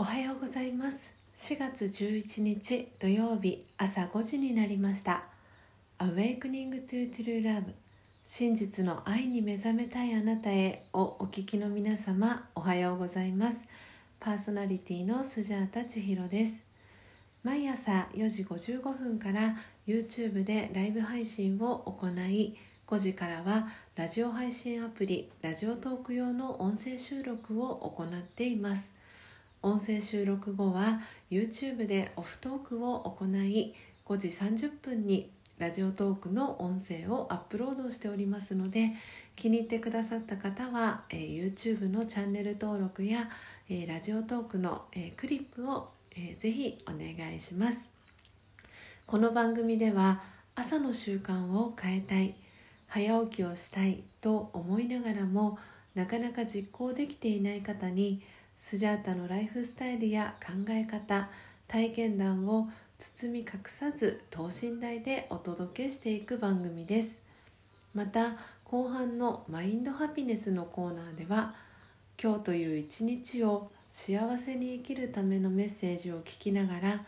おはようございます。4月11日土曜日朝5時になりました。Awakening to True Love 真実の愛に目覚めたいあなたへをお聞きの皆様おはようございます。パーソナリティのスジャータ千尋です。毎朝4時55分から YouTube でライブ配信を行い5時からはラジオ配信アプリラジオトーク用の音声収録を行っています。音声収録後は YouTube でオフトークを行い5時30分にラジオトークの音声をアップロードしておりますので気に入ってくださった方は、えー、YouTube のチャンネル登録や、えー、ラジオトークの、えー、クリップを、えー、ぜひお願いします。この番組では朝の習慣を変えたい早起きをしたいと思いながらもなかなか実行できていない方にスジャータのライフスタイルや考え方体験談を包み隠さず等身大でお届けしていく番組です。また後半のマインドハピネスのコーナーでは今日という一日を幸せに生きるためのメッセージを聞きながら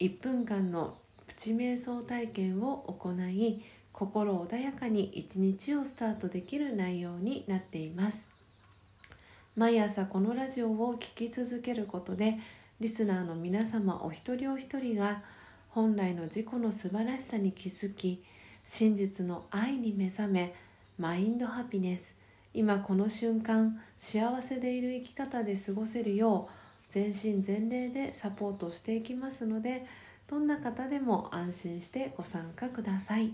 1分間のプチ瞑想体験を行い心穏やかに一日をスタートできる内容になっています。毎朝このラジオを聴き続けることでリスナーの皆様お一人お一人が本来の自己の素晴らしさに気づき真実の愛に目覚めマインドハピネス今この瞬間幸せでいる生き方で過ごせるよう全身全霊でサポートしていきますのでどんな方でも安心してご参加ください。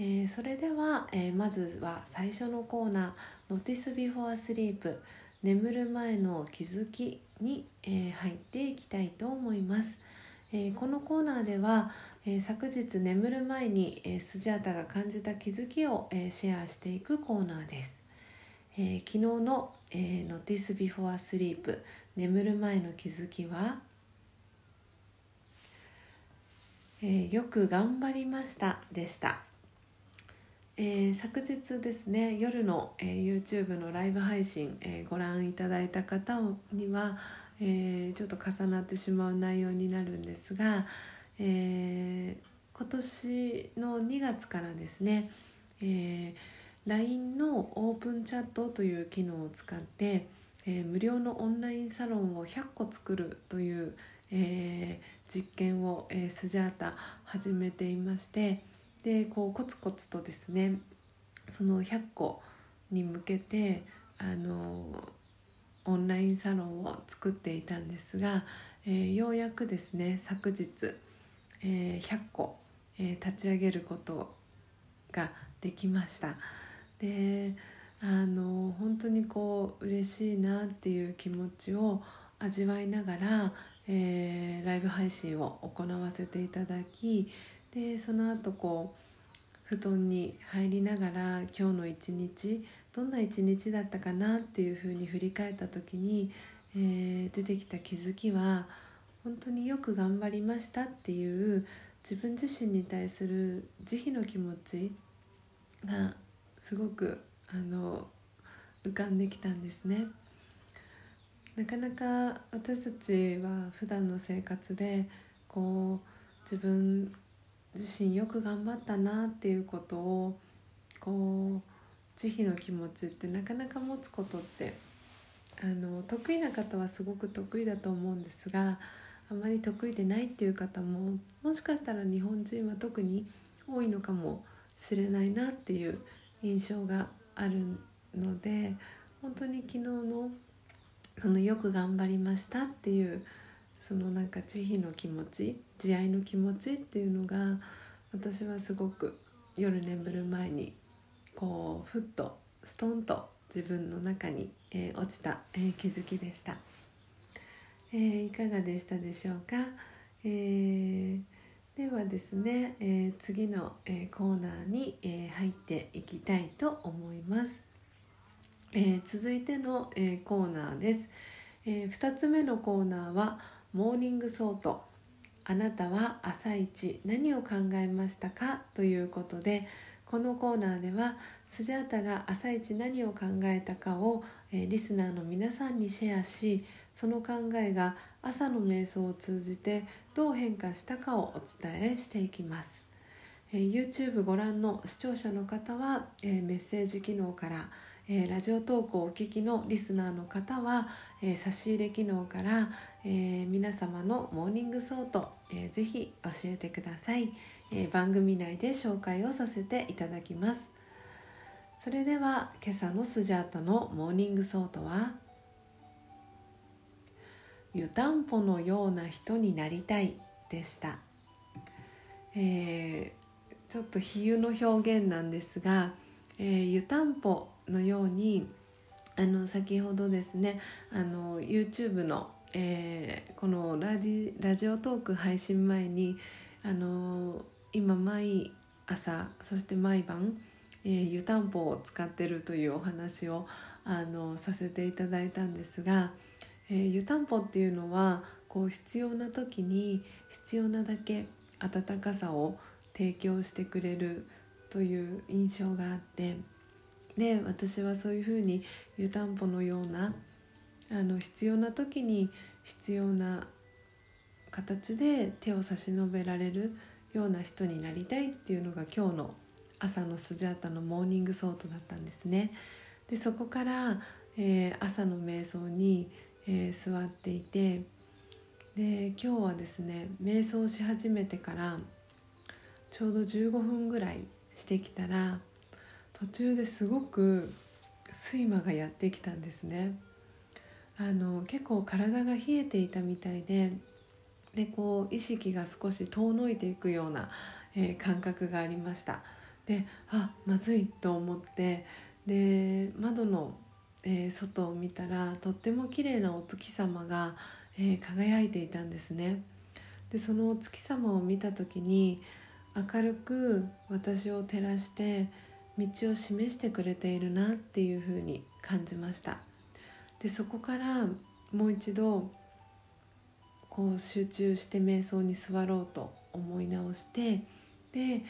えー、それでは、えー、まずは最初のコーナー「Notice Before Sleep」眠る前の気づきに、えー、入っていきたいと思います。えこのコーナーでは、え昨日眠る前に、えスジャータが感じた気づきを、えシェアしていくコーナーです。え昨日の、え Notice Before Sleep 眠る前の気づきは？えー、よく頑張りましたでした。えー、昨日ですね夜の、えー、YouTube のライブ配信、えー、ご覧いただいた方には、えちょっと重なってしまう内容になるんですが、え今年の2月からですね、え LINE のオープンチャットという機能を使って、え無料のオンラインサロンを100個作るという、え実験を、えスジャータ始めていまして。でこうコツコツとですねその100個に向けてあのオンラインサロンを作っていたんですが、えー、ようやくですね昨日、えー、100個、えー、立ち上げることができました。であの本当にこう嬉しいなっていう気持ちを味わいながら、えー、ライブ配信を行わせていただきでその後こう布団に入りながら今日の一日どんな一日だったかなっていうふうに振り返った時に、えー、出てきた気づきは本当によく頑張りましたっていう自分自身に対する慈悲の気持ちがすごくあの浮かんできたんですね。なかなか私たちは普段の生活でこう自分自身よく頑張ったなっていうことをこう慈悲の気持ちってなかなか持つことってあの得意な方はすごく得意だと思うんですがあまり得意でないっていう方ももしかしたら日本人は特に多いのかもしれないなっていう印象があるので本当に昨日のそのよく頑張りましたっていうそのなんか慈悲の気持ち慈愛の気持ちっていうのが私はすごく夜眠る前にこうふっとストンと自分の中に、えー、落ちた、えー、気づきでした、えー、いかがでしたでしょうか、えではですね、え次の、えコーナーに、え入っていきたいと思います、え続いての、えコーナーです、え2つ目のコーナーは「morning thought。あなたは朝一何を考えましたか？ということでこのコーナーではスジャータが朝一何を考えたかを、え、リスナーの皆さんにシェアしその考えが朝の瞑想を通じてどう変化したかをお伝えしていきます、え、YouTube ご覧の視聴者の方は、え、メッセージ機能からえー、ラジオトークをお聞きのリスナーの方は、えー、差し入れ機能から、えー、皆様の morning thought、えー、ぜひ教えてください、え番組内で紹介をさせていただきます。それでは今朝のスジャータの morning thought は湯たんぽのような人になりたいでした、えちょっと比喩の表現なんですが、え湯たんぽのようにあの先ほどですねあの YouTube の、えー、このラジラジオトーク配信前にあの今毎朝そして毎晩、えー、湯たんぽを使ってるというお話をあのさせていただいたんですが、えー、湯たんぽっていうのはこう必要な時に必要なだけ温かさを提供してくれるという印象があってで私はそういうふうに湯たんぽのようなあの必要な時に必要な形で手を差し伸べられるような人になりたいっていうのが今日の朝のスジャータの morning thought だったんですね。でそこから、えー、朝の瞑想に、えー、座っていてで今日はですね瞑想し始めてからちょうど15分ぐらいしてきたら途中ですごく睡魔がやってきたんですね。あの結構体が冷えていたみたいででこう意識が少し遠のいていくような、えー、感覚がありました。であまずいと思ってで窓の、えー、外を見たらとっても綺麗なお月様が、えー、輝いていたんですね。でそのお月様を見た時に明るく私を照らして道を示してくれているなっていうふうに感じましたでそこからもう一度こう集中して瞑想に座ろうと思い直してで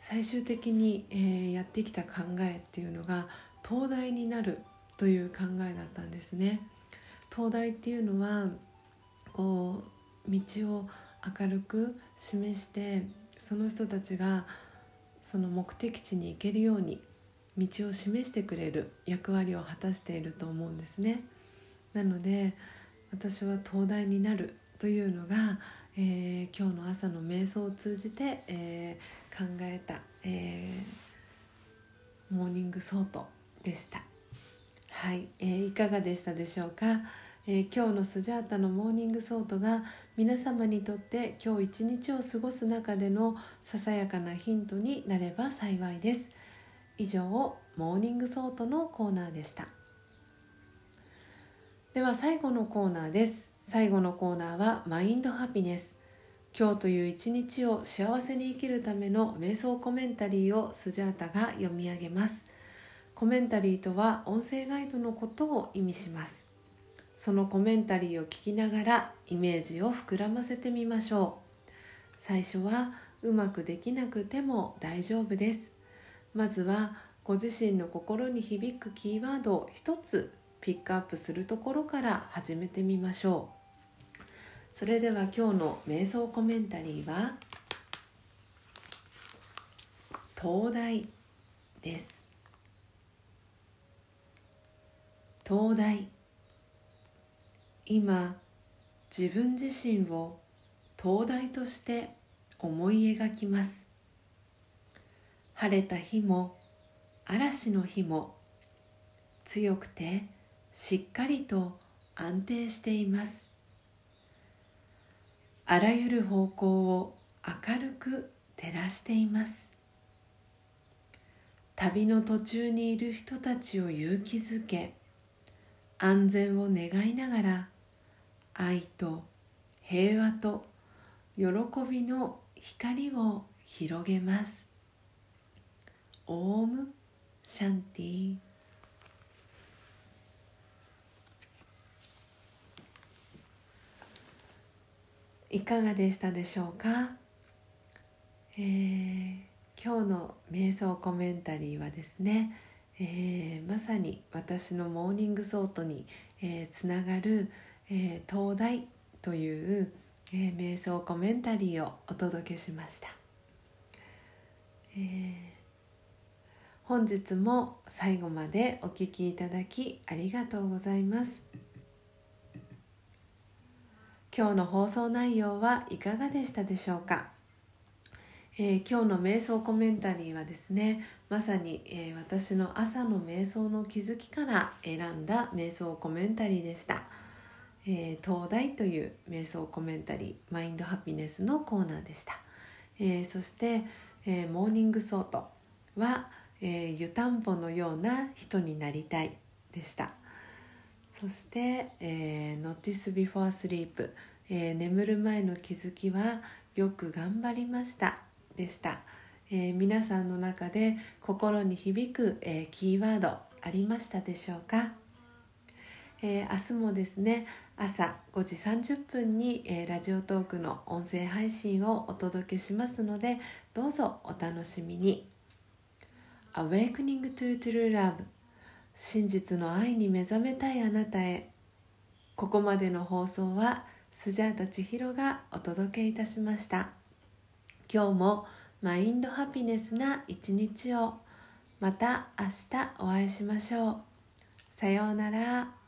最終的に、えー、やってきた考えっていうのが東大になるという考えだったんですね。東大っていうのはこう道を明るく示してその人たちがその目的地に行けるように道を示してくれる役割を果たしていると思うんですね。なので私は灯台になるというのが、えー、今日の朝の瞑想を通じて、えー、考えた、えー、 morning thought でした。はい、えー、いかがでしたでしょうか？えー、今日のスジャータの morning thought が皆様にとって今日一日を過ごす中でのささやかなヒントになれば幸いです。以上 morning thought のコーナーでした。では最後のコーナーです。最後のコーナーは mind happiness。今日という一日を幸せに生きるための瞑想コメンタリーをスジャータが読み上げます。コメンタリーとは音声ガイドのことを意味します。そのコメンタリーを聞きながらイメージを膨らませてみましょう。最初はうまくできなくても大丈夫です。まずはご自身の心に響くキーワードを一つピックアップするところから始めてみましょう。それでは今日の瞑想コメンタリーは東大です。東大。今自分自身を灯台として思い描きます。晴れた日も嵐の日も強くてしっかりと安定しています。あらゆる方向を明るく照らしています。旅の途中にいる人たちを勇気づけ安全を願いながら愛と平和と喜びの光を広げます。オームシャンティいかがでしたでしょうか、えー、今日の瞑想コメンタリーはですね、えー、まさに私の morning thought に、えー、つながる、えー、灯台という、えー、瞑想コメンタリーをお届けしました、えー、本日も最後までお聴きいただきありがとうございます。今日の放送内容はいかがでしたでしょうか？えー、今日の瞑想コメンタリーはですねまさに、えー、私の朝の瞑想の気づきから選んだ瞑想コメンタリーでした、えー、灯台という瞑想コメンタリー mind happiness のコーナーでした、えそして、え morning thought は、え湯たんぽのような人になりたいでした。そして、えー、Notice Before Sleep、え眠る前の気づきはよく頑張りました。でした、えー、皆さんの中で心に響く、えー、キーワードありましたでしょうか、えー、明日もですね朝5時30分に、えラジオトークの音声配信をお届けしますのでどうぞお楽しみに Awakening to True Love 真実の愛に目覚めたいあなたへここまでの放送はスジャータ千尋がお届けいたしました。今日もマインドハピネスな一日をまた明日お会いしましょう。さようなら。